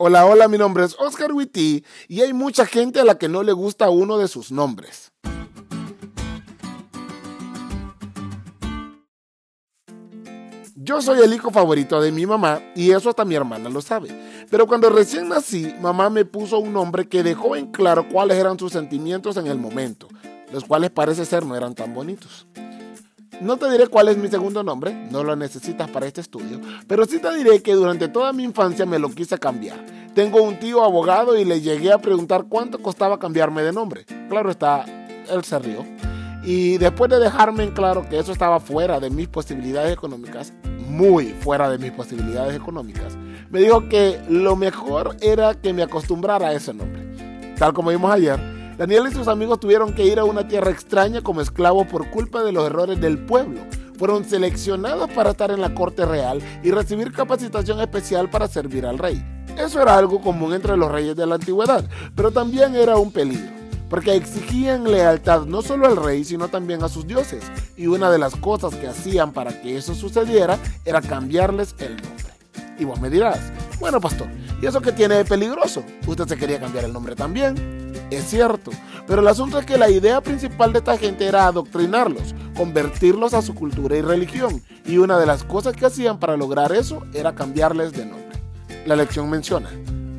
Hola, hola, mi nombre es Oscar Witty y hay mucha gente a la que no le gusta uno de sus nombres. Yo soy el hijo favorito de mi mamá y eso hasta mi hermana lo sabe. Pero cuando recién nací, mamá me puso un nombre que dejó en claro cuáles eran sus sentimientos en el momento, los cuales parece ser no eran tan bonitos. No te diré cuál es mi segundo nombre, no lo necesitas para este estudio, pero sí te diré que durante toda mi infancia me lo quise cambiar. Tengo un tío abogado y le llegué a preguntar cuánto costaba cambiarme de nombre. Claro está, él se rió. Y después de dejarme en claro que eso estaba fuera de mis posibilidades económicas, muy fuera de mis posibilidades económicas, me dijo que lo mejor era que me acostumbrara a ese nombre. Tal como vimos ayer, Daniel y sus amigos tuvieron que ir a una tierra extraña como esclavos por culpa de los errores del pueblo. Fueron seleccionados para estar en la corte real y recibir capacitación especial para servir al rey. Eso era algo común entre los reyes de la antigüedad, pero también era un peligro, porque exigían lealtad no solo al rey, sino también a sus dioses. Y una de las cosas que hacían para que eso sucediera era cambiarles el nombre. Y vos me dirás, bueno pastor, ¿y eso qué tiene de peligroso? ¿Usted se quería cambiar el nombre también? Es cierto, pero el asunto es que la idea principal de esta gente era adoctrinarlos, convertirlos a su cultura y religión, y una de las cosas que hacían para lograr eso era cambiarles de nombre. La lección menciona,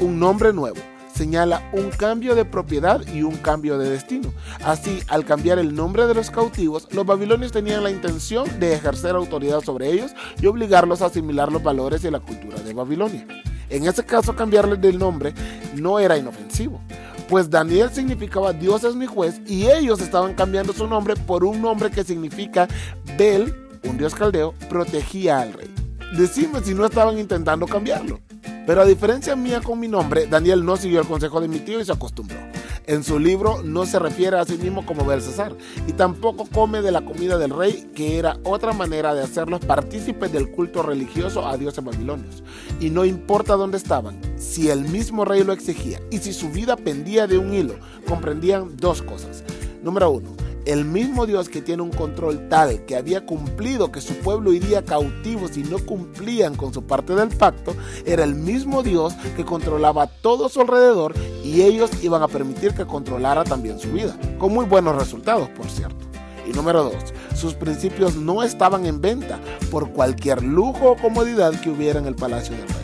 un nombre nuevo señala un cambio de propiedad y un cambio de destino. Así, al cambiar el nombre de los cautivos, los babilonios tenían la intención de ejercer autoridad sobre ellos y obligarlos a asimilar los valores y la cultura de Babilonia. En ese caso, cambiarles del nombre no era inofensivo pues Daniel significaba Dios es mi juez y ellos estaban cambiando su nombre por un nombre que significa Bel, un dios caldeo, protegía al rey. Decime si no estaban intentando cambiarlo. Pero a diferencia mía con mi nombre, Daniel no siguió el consejo de mi tío y se acostumbró. En su libro no se refiere a sí mismo como Belsasar y tampoco come de la comida del rey, que era otra manera de hacerlos partícipes del culto religioso a dioses babilonios. Y no importa dónde estaban, si el mismo rey lo exigía y si su vida pendía de un hilo, comprendían dos cosas. Número uno, el mismo Dios que tiene un control tal que había cumplido que su pueblo iría cautivo si no cumplían con su parte del pacto, era el mismo Dios que controlaba todo su alrededor y ellos iban a permitir que controlara también su vida, con muy buenos resultados, por cierto. Y número dos, sus principios no estaban en venta por cualquier lujo o comodidad que hubiera en el palacio del rey.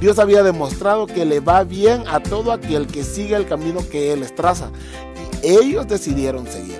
Dios había demostrado que le va bien a todo aquel que sigue el camino que Él les traza y ellos decidieron seguir